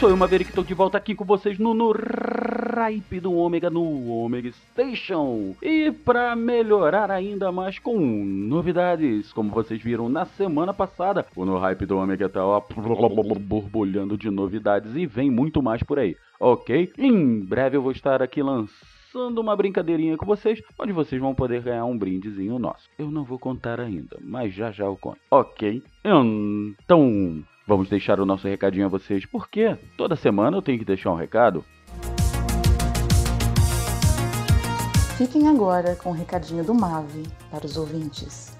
Sou eu, Maverick, estou de volta aqui com vocês no, no Hype do Ômega, no Omega Station. E para melhorar ainda mais com novidades, como vocês viram na semana passada, o No Hype do Ômega tá ó, borbulhando de novidades e vem muito mais por aí, ok? Em breve eu vou estar aqui lançando uma brincadeirinha com vocês, onde vocês vão poder ganhar um brindezinho nosso. Eu não vou contar ainda, mas já já eu conto, ok? Então, Vamos deixar o nosso recadinho a vocês, porque toda semana eu tenho que deixar um recado. Fiquem agora com o recadinho do Mave para os ouvintes.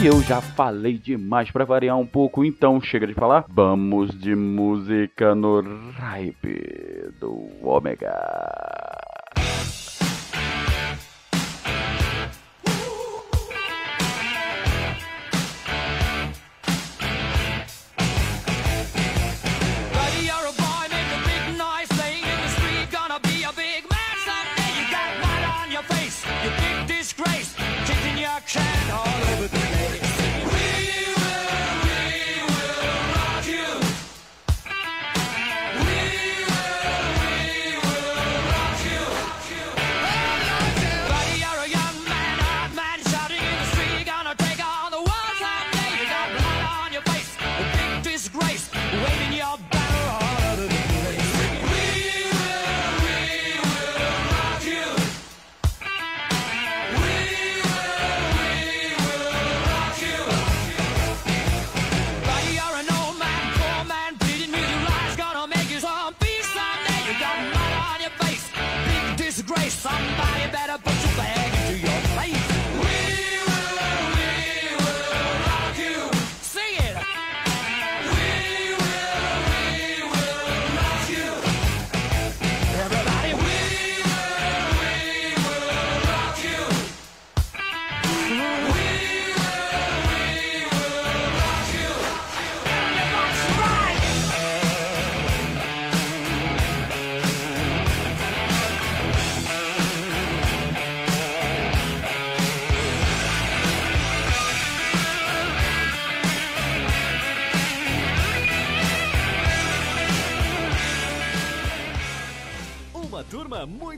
E eu já falei demais para variar um pouco, então chega de falar. Vamos de música no hype do Ômega.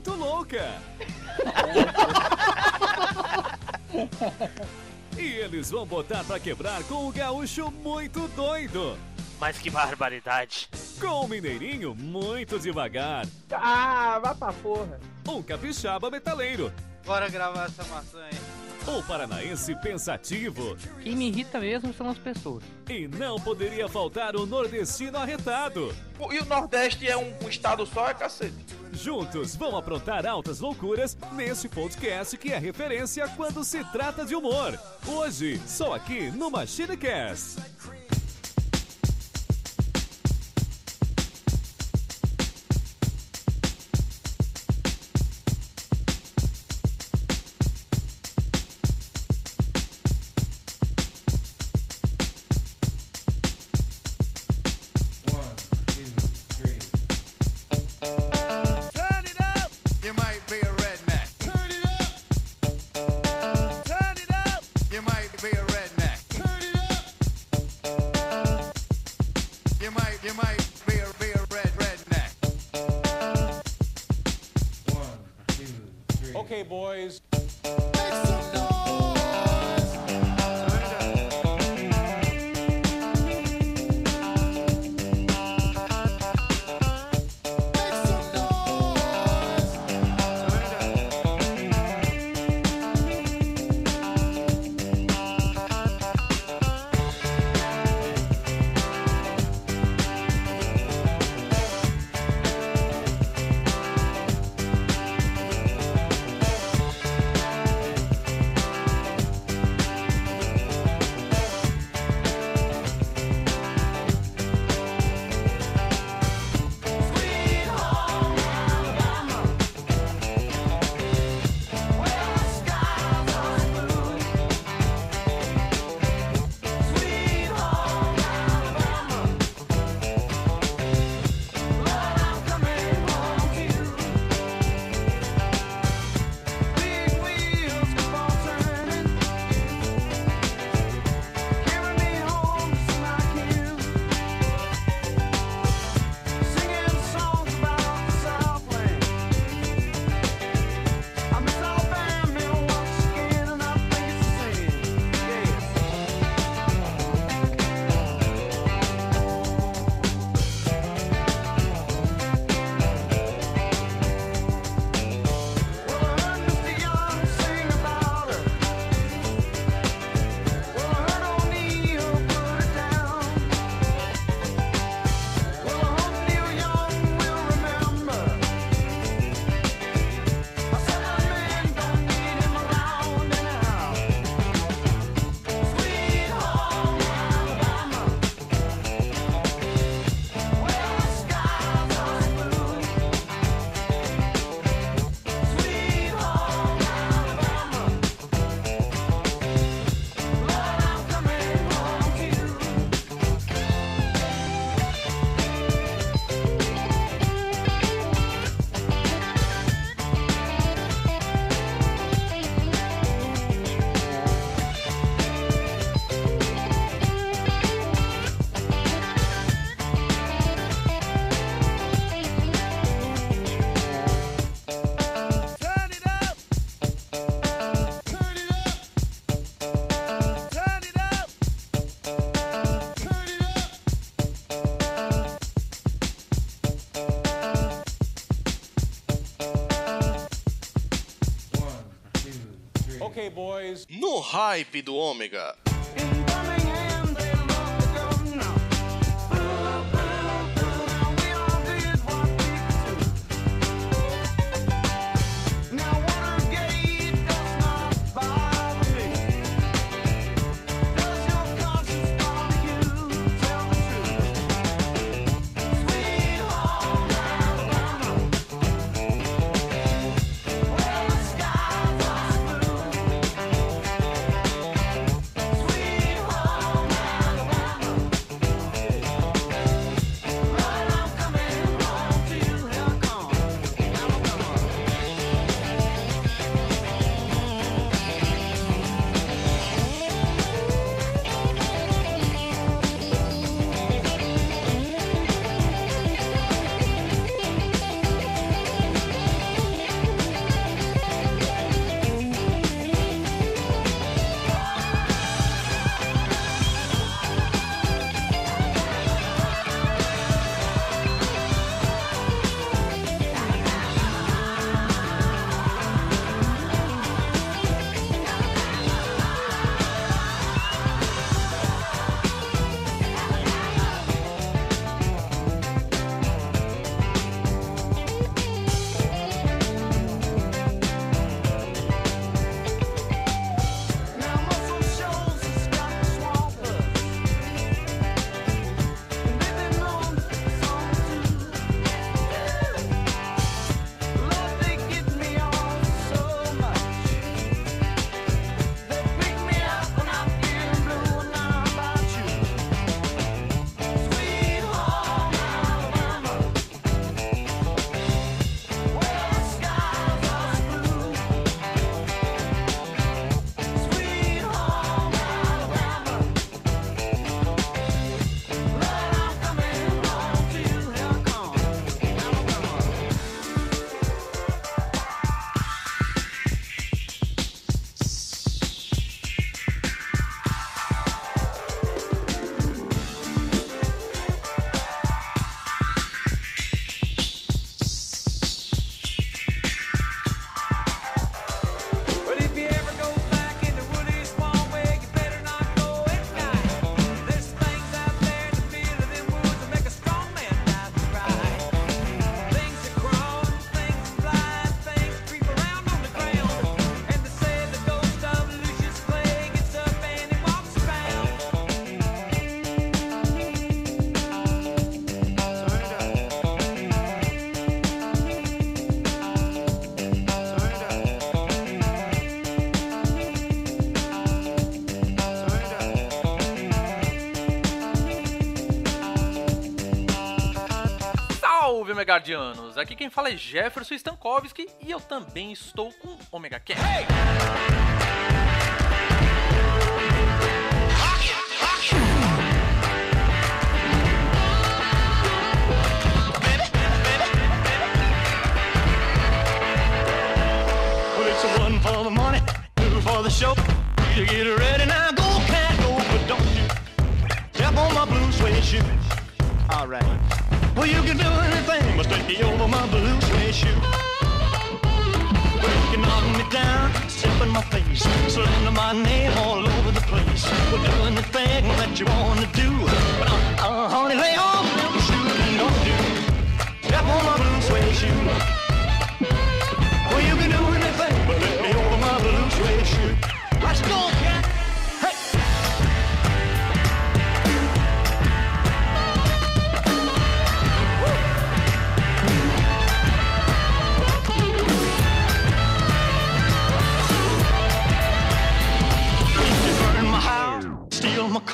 Muito louca. e eles vão botar pra quebrar com o gaúcho muito doido. Mas que barbaridade. Com o mineirinho muito devagar. Ah, vá pra porra. Um capixaba metaleiro. Bora gravar essa maçã aí. O paranaense pensativo. Quem me irrita mesmo são as pessoas. E não poderia faltar o nordestino arretado. E o Nordeste é um, um estado só, é cacete. Juntos vão aprontar altas loucuras nesse podcast que é referência quando se trata de humor. Hoje, só aqui no MachineCast. Be a hype do Ômega. Megardianos! Aqui quem fala é Jefferson Stankowski e eu também estou com Omega cat. All right. Well, you can do anything but over my blue suede shoe. Can knock me down, step in my face, slander my name all over the place. Well, do anything that you want to do. But, uh, uh, honey, lay off them shoes and don't do. Step on my blue suede shoe. Well, you can do anything but let me over my blue suede shoe. Let's go, cat.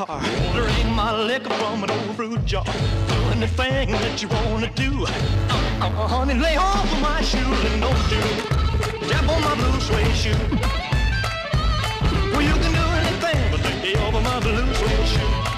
Car, drink my liquor from an old fruit jar. Do anything that you wanna do. Uh, uh, honey, lay off of my shoes and don't do. Step on my blue suede shoe. Well, you can do anything but lay off of my blue suede shoe.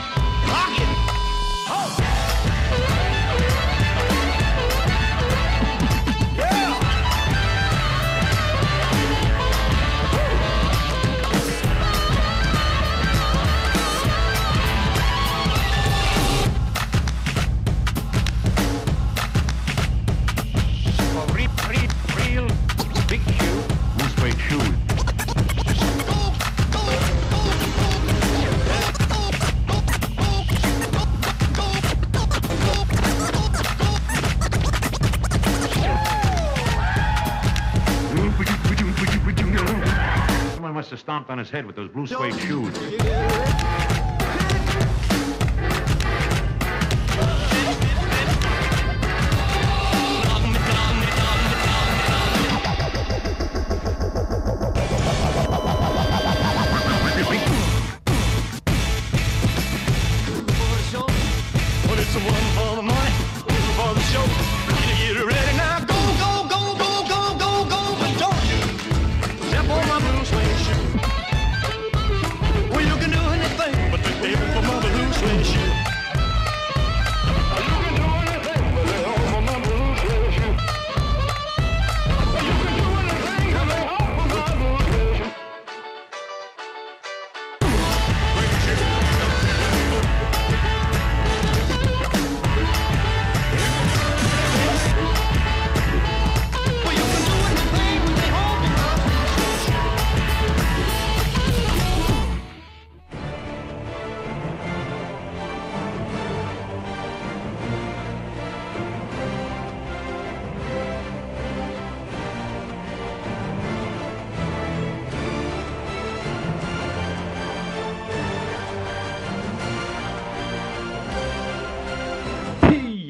His head with those blue suede shoes.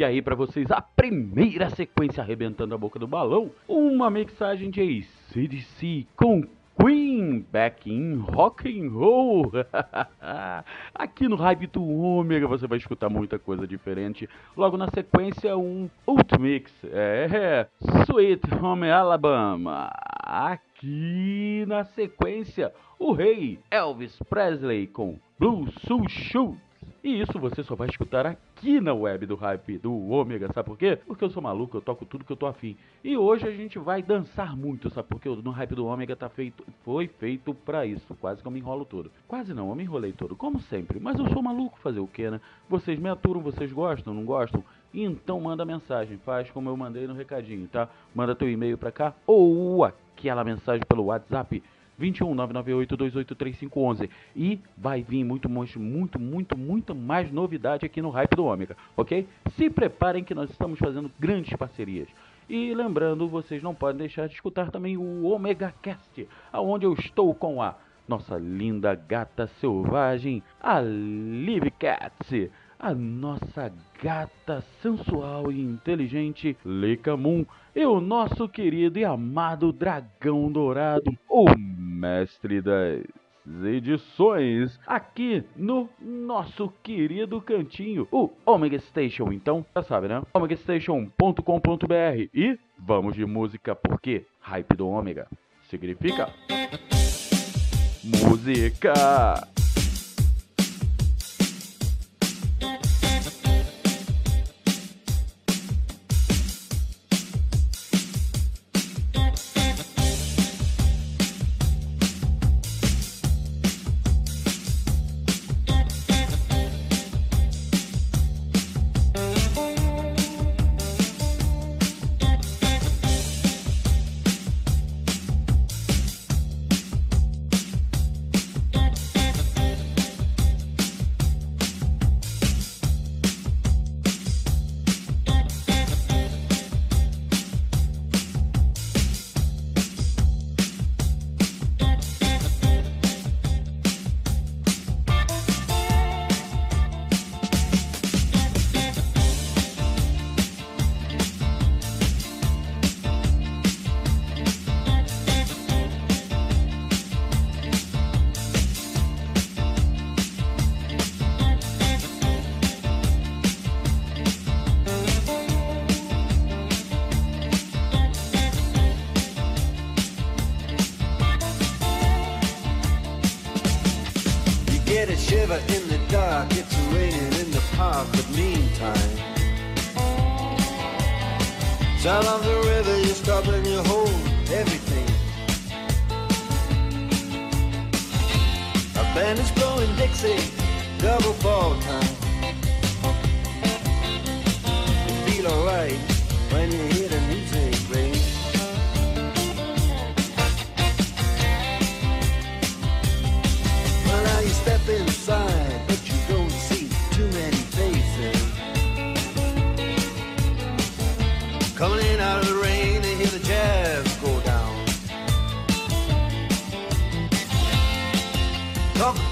E aí pra vocês a primeira sequência arrebentando a boca do balão, uma mixagem de ACDC com Queen back in rock and roll. Aqui no Hype do Ômega você vai escutar muita coisa diferente. Logo na sequência um Ult Mix, é Sweet Home Alabama. Aqui na sequência o rei Elvis Presley com Blue Soul Shoes. E isso você só vai escutar aqui na web do Hype do Ômega, sabe por quê? Porque eu sou maluco, eu toco tudo que eu tô afim. E hoje a gente vai dançar muito, sabe por quê? No Hype do Ômega tá feito, foi feito pra isso. Quase que eu me enrolo todo. Quase não, eu me enrolei todo, como sempre. Mas eu sou maluco fazer o quê, né? Vocês me aturam, vocês gostam, não gostam? Então manda mensagem, faz como eu mandei no recadinho, tá? Manda teu e-mail pra cá ou aquela mensagem pelo WhatsApp 21 998 283511 e vai vir muito, muito, muito, muito, muito mais novidade aqui no Hype do Ômega, ok? Se preparem que nós estamos fazendo grandes parcerias. E lembrando, vocês não podem deixar de escutar também o Omega Cast, aonde eu estou com a nossa linda gata selvagem, a Liv Cats, a nossa gata sensual e inteligente Leica Moon e o nosso querido e amado dragão dourado, o mestre das edições aqui no nosso querido cantinho, o Omega Station. Então, já sabe, né? omegastation.com.br e vamos de música porque hype do Ômega significa música. trouble.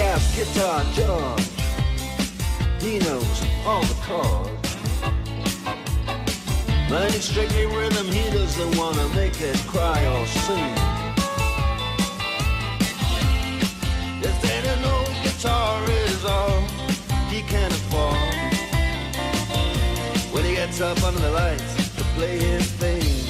Check Guitar George. He knows all the chords. But it's strictly rhythm, he doesn't wanna make it cry or sing. If then an old guitar is all he can afford When he gets up under the lights to play his thing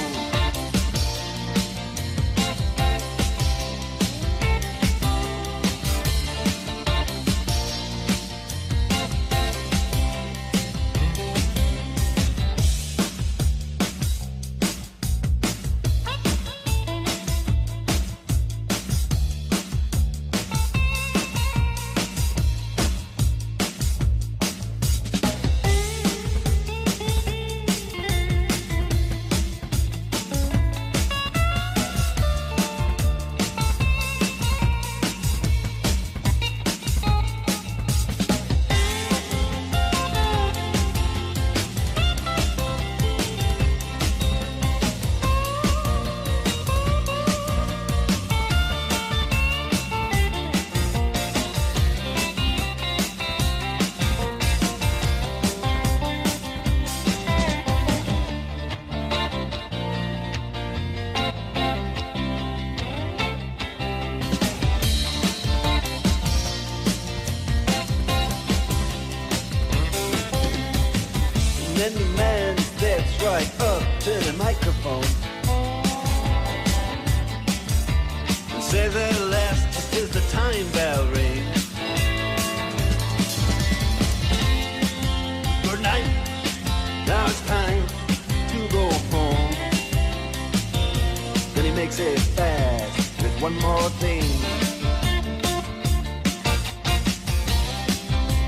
One more thing.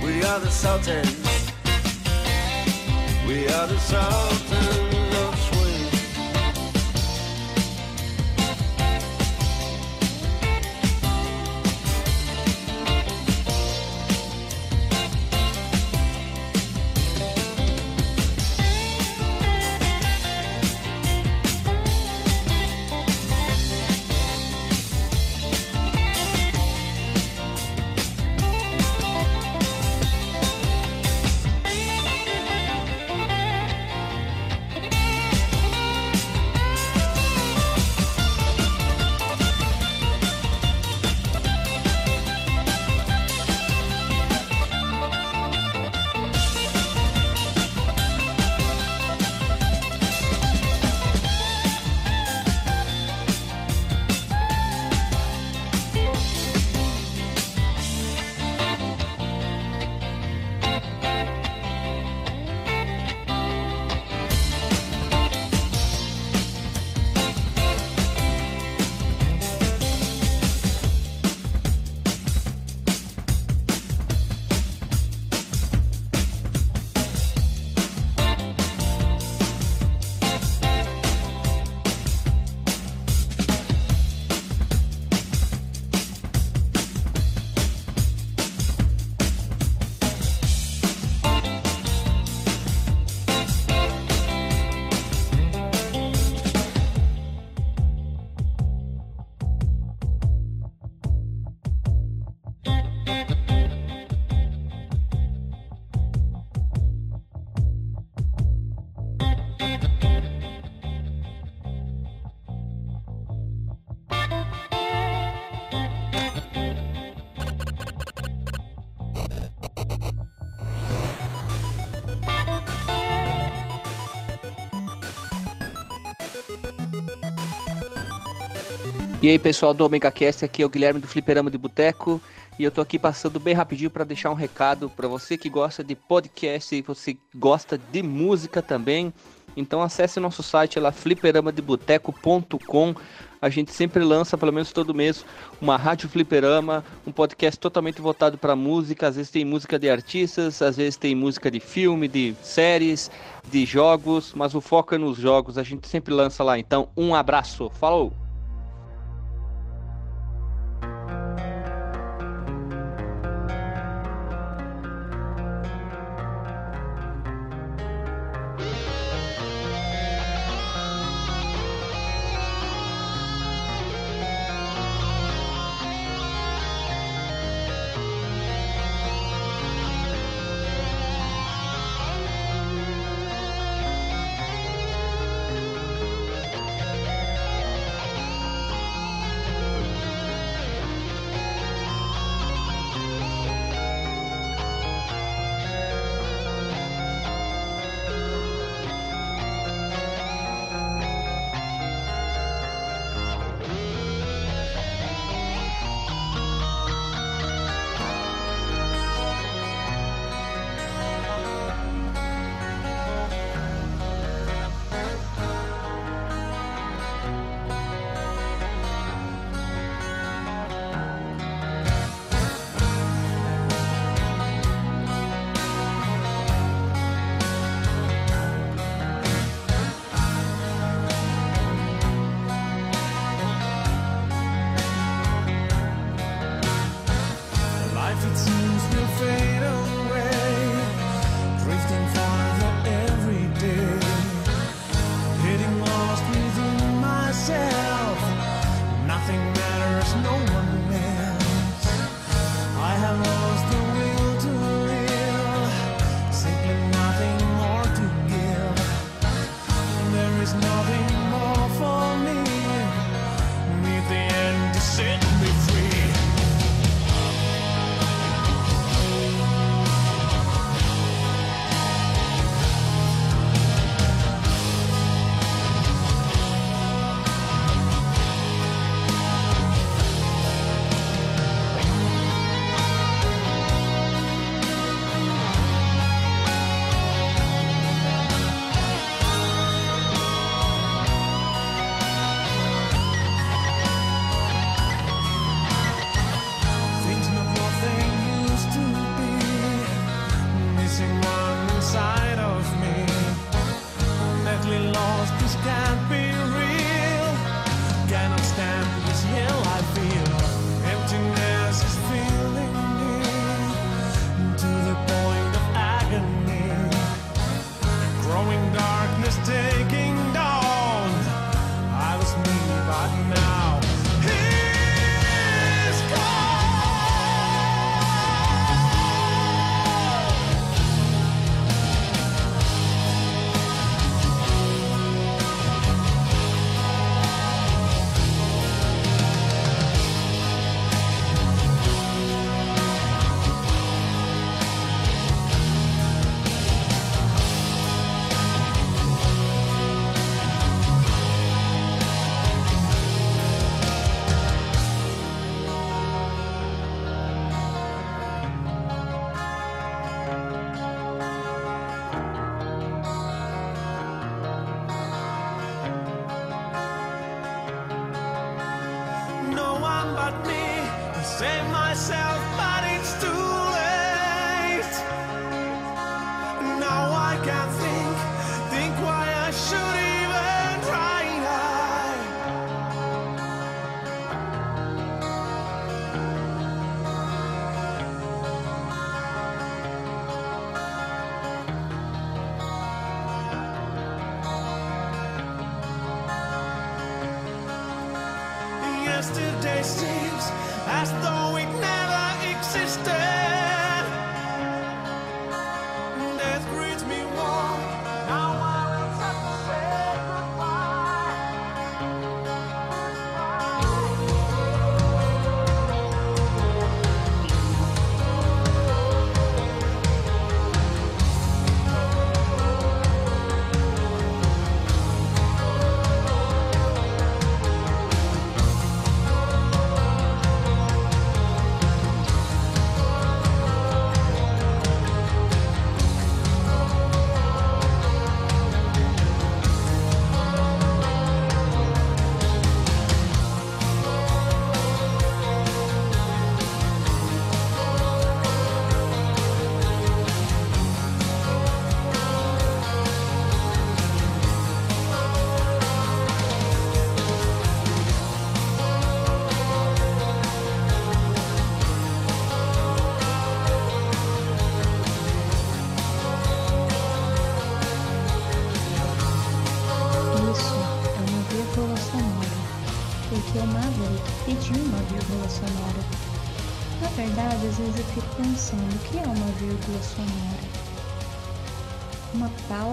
We are the Sultans. We are the Sultans E aí pessoal do Omega Cast, aqui é o Guilherme do Fliperama de Boteco e eu tô aqui passando bem rapidinho para deixar um recado para você que gosta de podcast e você gosta de música também. Então acesse nosso site lá fliperamadeboteco.com. A gente sempre lança, pelo menos todo mês, uma rádio fliperama, um podcast totalmente voltado para música. Às vezes tem música de artistas, às vezes tem música de filme, de séries, de jogos, mas o foco é nos jogos. A gente sempre lança lá. Então, um abraço. Falou!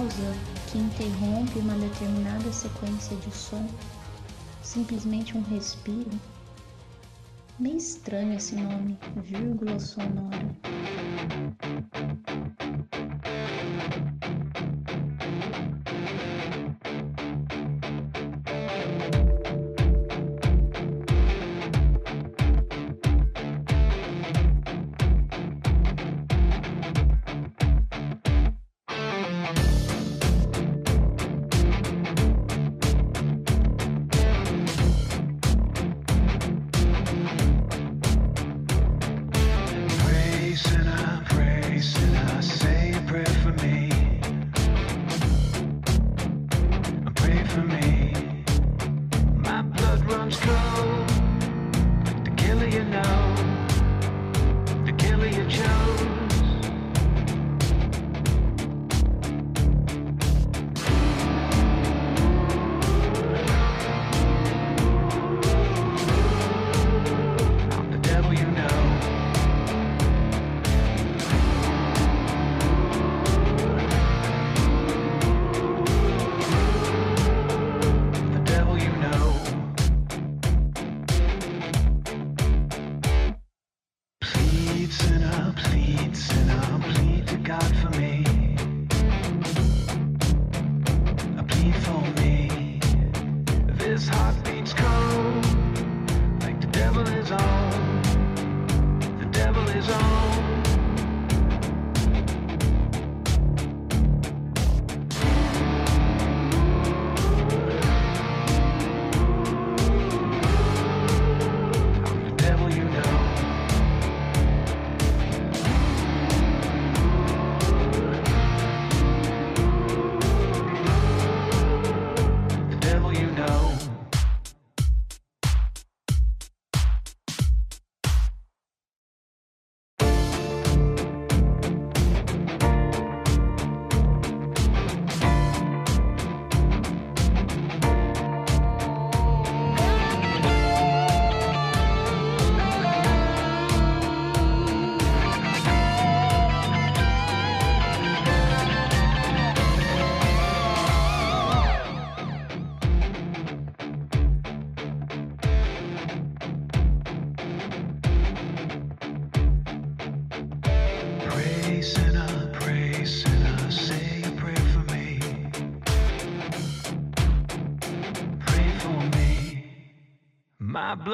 pausa que interrompe uma determinada sequência de som, simplesmente um respiro. Meio estranho esse nome, vírgula sonora.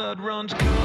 blood runs cold.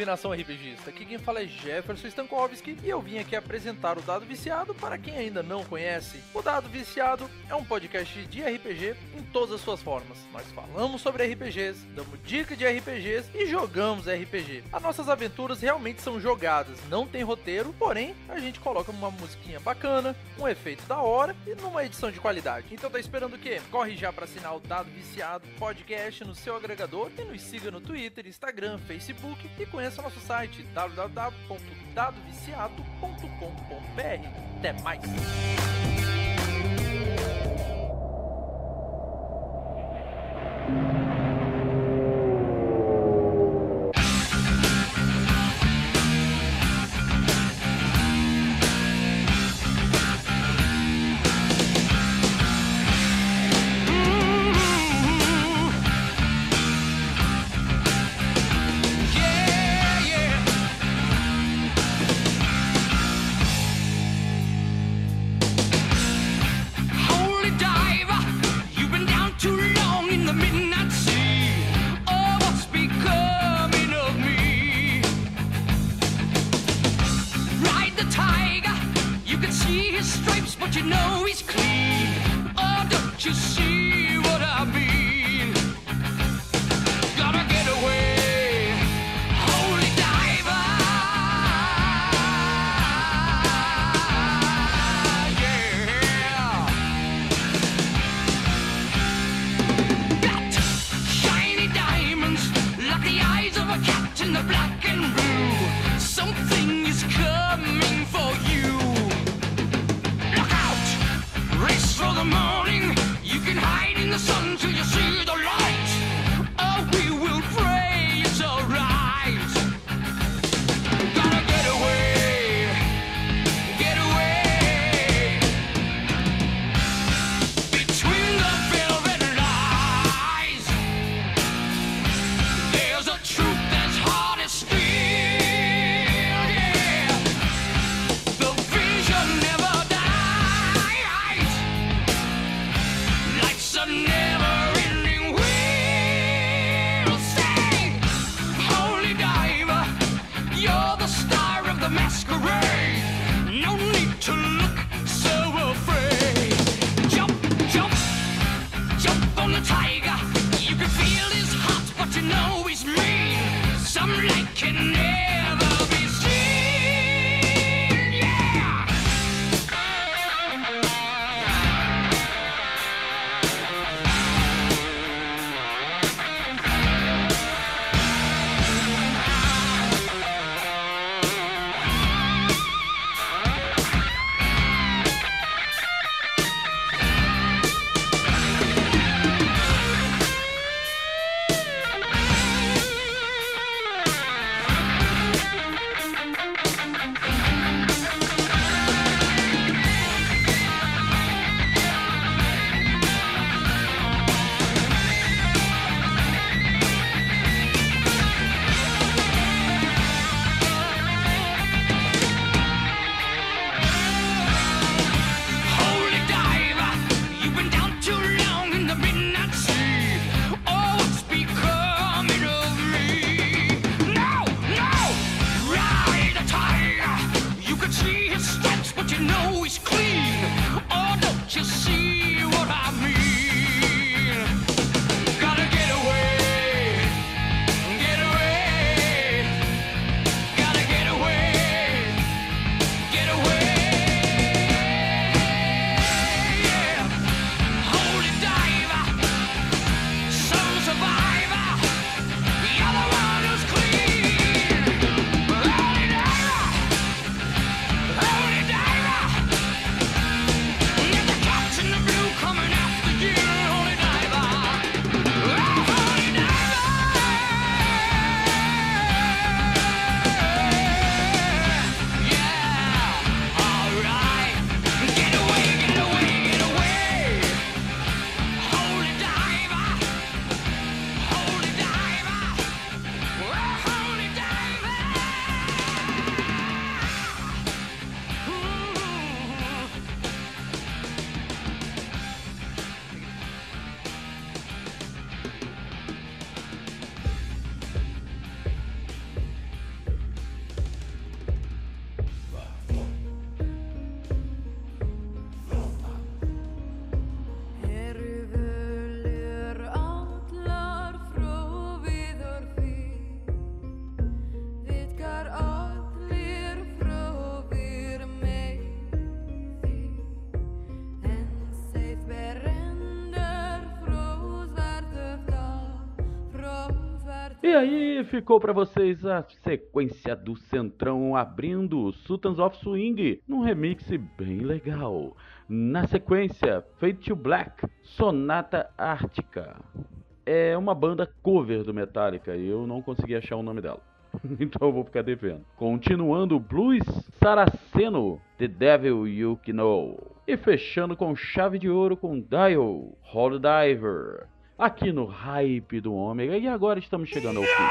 Salve nação RPGista! Aqui quem fala é Jefferson Stankovski e eu vim aqui apresentar o Dado Viciado para quem ainda não conhece. O Dado Viciado é um podcast de RPG todas as suas formas. Nós falamos sobre RPGs, damos dicas de RPGs e jogamos RPG. As nossas aventuras realmente são jogadas, não tem roteiro, porém a gente coloca uma musiquinha bacana, um efeito da hora e numa edição de qualidade. Então tá esperando o quê? Corre já para assinar o Dado Viciado Podcast no seu agregador e nos siga no Twitter, Instagram, Facebook e conheça nosso site www.dadoviciado.com.br. Até mais! Thank you. E aí ficou pra vocês a sequência do Centrão abrindo Sultans of Swing, num remix bem legal. Na sequência, Fade to Black, Sonata Ártica. É uma banda cover do Metallica e eu não consegui achar o nome dela. então eu vou ficar devendo. Continuando, Blues Saraceno, The Devil You Know. E fechando com chave de ouro com Dial, Hold Diver. Aqui no Hype do Ômega. E agora estamos chegando ao fim.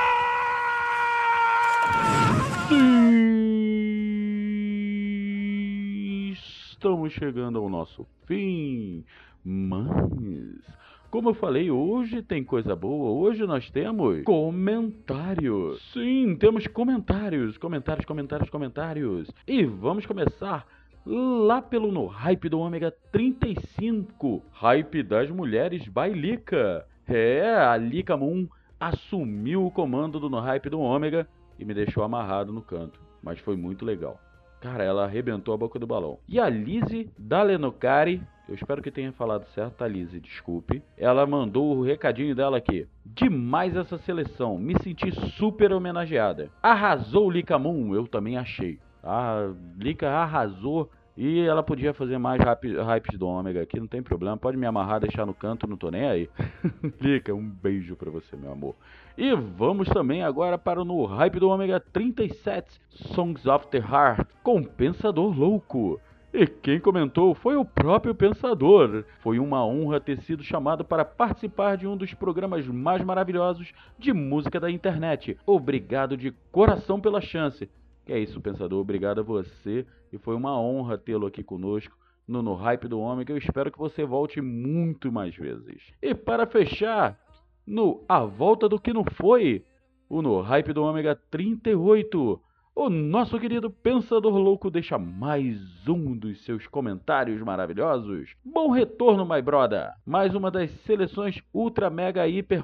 Estamos chegando ao nosso fim. Mas, como eu falei, hoje tem coisa boa. Hoje nós temos comentários. Sim, temos comentários. Comentários, comentários, comentários. E vamos começar lá pelo no Hype do Ômega 35. Hype das mulheres by Lika. É, a Lika Moon assumiu o comando do no Hype do Ômega e me deixou amarrado no canto. Mas foi muito legal. Cara, ela arrebentou a boca do balão. E a Lizzie Dalenocari, eu espero que tenha falado certo, tá, Lizzie? Desculpe. Ela mandou o recadinho dela aqui. Demais essa seleção, me senti super homenageada. Arrasou Lika Moon, eu também achei. A Lika arrasou e ela podia fazer mais hype, do Ômega aqui, não tem problema. Pode me amarrar, deixar no canto, não tô nem aí. Lika, um beijo pra você, meu amor. E vamos também agora para o no Hype do Ômega 37, Songs of the Heart, com Pensador Louco. E quem comentou foi o próprio Pensador. Foi uma honra ter sido chamado para participar de um dos programas mais maravilhosos de música da internet. Obrigado de coração pela chance. Que é isso, Pensador. Obrigado a você. E foi uma honra tê-lo aqui conosco no, no Hype do Ômega. Eu espero que você volte muito mais vezes. E para fechar, no A Volta do Que Não Foi, o no Hype do Ômega 38, o nosso querido Pensador Louco deixa mais um dos seus comentários maravilhosos. Bom retorno, my brother! Mais uma das seleções ultra mega hiper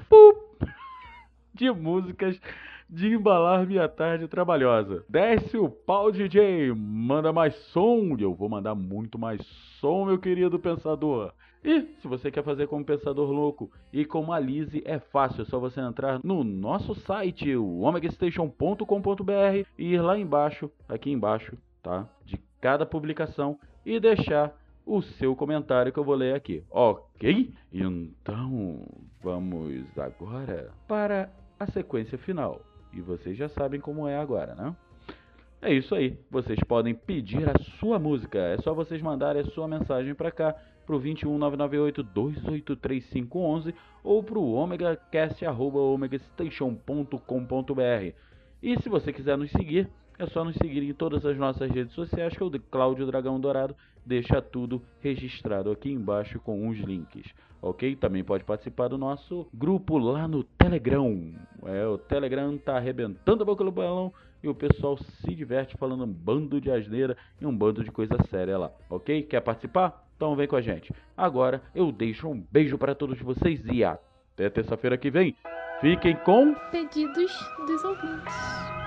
de músicas de embalar minha tarde trabalhosa. Desce o pau, DJ, manda mais som, eu vou mandar muito mais som, meu querido pensador. E se você quer fazer como pensador louco e como a é fácil, é só você entrar no nosso site, o omegastation.com.br e ir lá embaixo, aqui embaixo, tá? De cada publicação e deixar o seu comentário que eu vou ler aqui, ok? Então, vamos agora para a sequência final. E vocês já sabem como é agora, né? É isso aí. Vocês podem pedir a sua música. É só vocês mandarem a sua mensagem para cá pro 21998283511 ou pro omegacast@omegastation.com.br. E se você quiser nos seguir, é só nos seguir em todas as nossas redes sociais, que é o Cláudio Dragão Dourado deixa tudo registrado aqui embaixo com os links, ok? Também pode participar do nosso grupo lá no Telegram. É, o Telegram tá arrebentando a boca do balão e o pessoal se diverte falando um bando de asneira e um bando de coisa séria lá, ok? Quer participar? Então vem com a gente. Agora eu deixo um beijo para todos vocês e até terça-feira que vem. Fiquem com Pedidos dos ouvintes.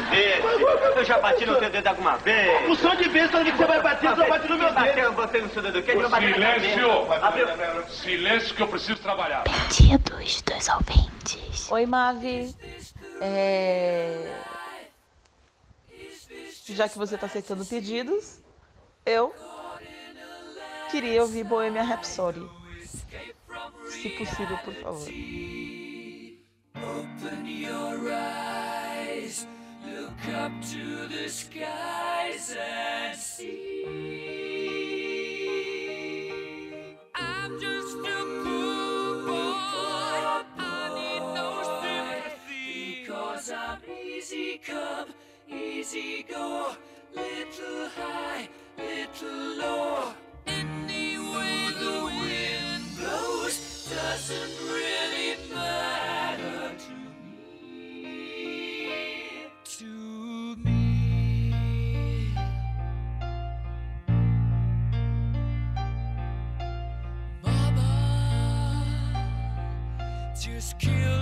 Negócio desse? Eu já bati no teu dedo alguma vez. O som de vez, toda vez que você vai bater, você bate no meu dedo. Eu botei no seu dedo. Minha Silêncio! Silêncio que eu preciso trabalhar. Pedidos dos ouvintes. Oi, Mavi. É... Já que você tá aceitando pedidos, eu queria ouvir Bohemian Rhapsody. Se possível, por favor. Open your eyes, look up to the skies and see. I'm just a poor boy, I need no sympathy. Cause I'm easy come, easy go, little high, little low. Any way the wind blows doesn't really kill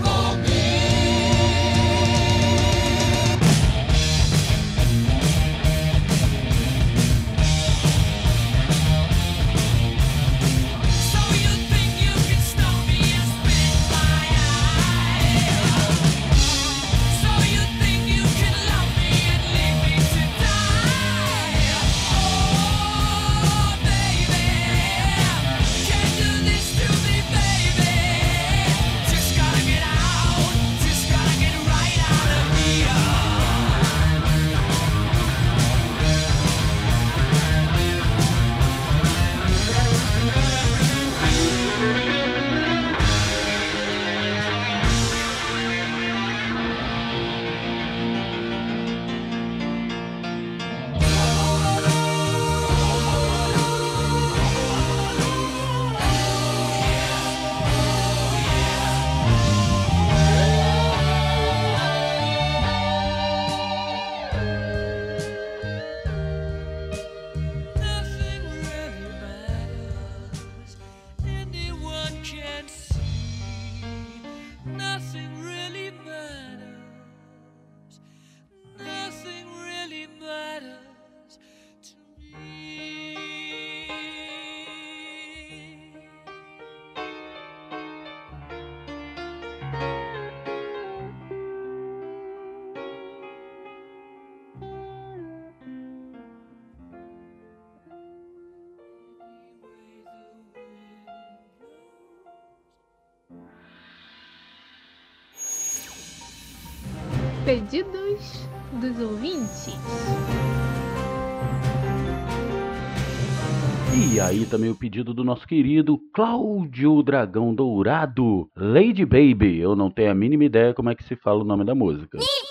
Pedidos dos ouvintes. E aí também o pedido do nosso querido Cláudio Dragão Dourado, Lady Baby. Eu não tenho a mínima ideia como é que se fala o nome da música.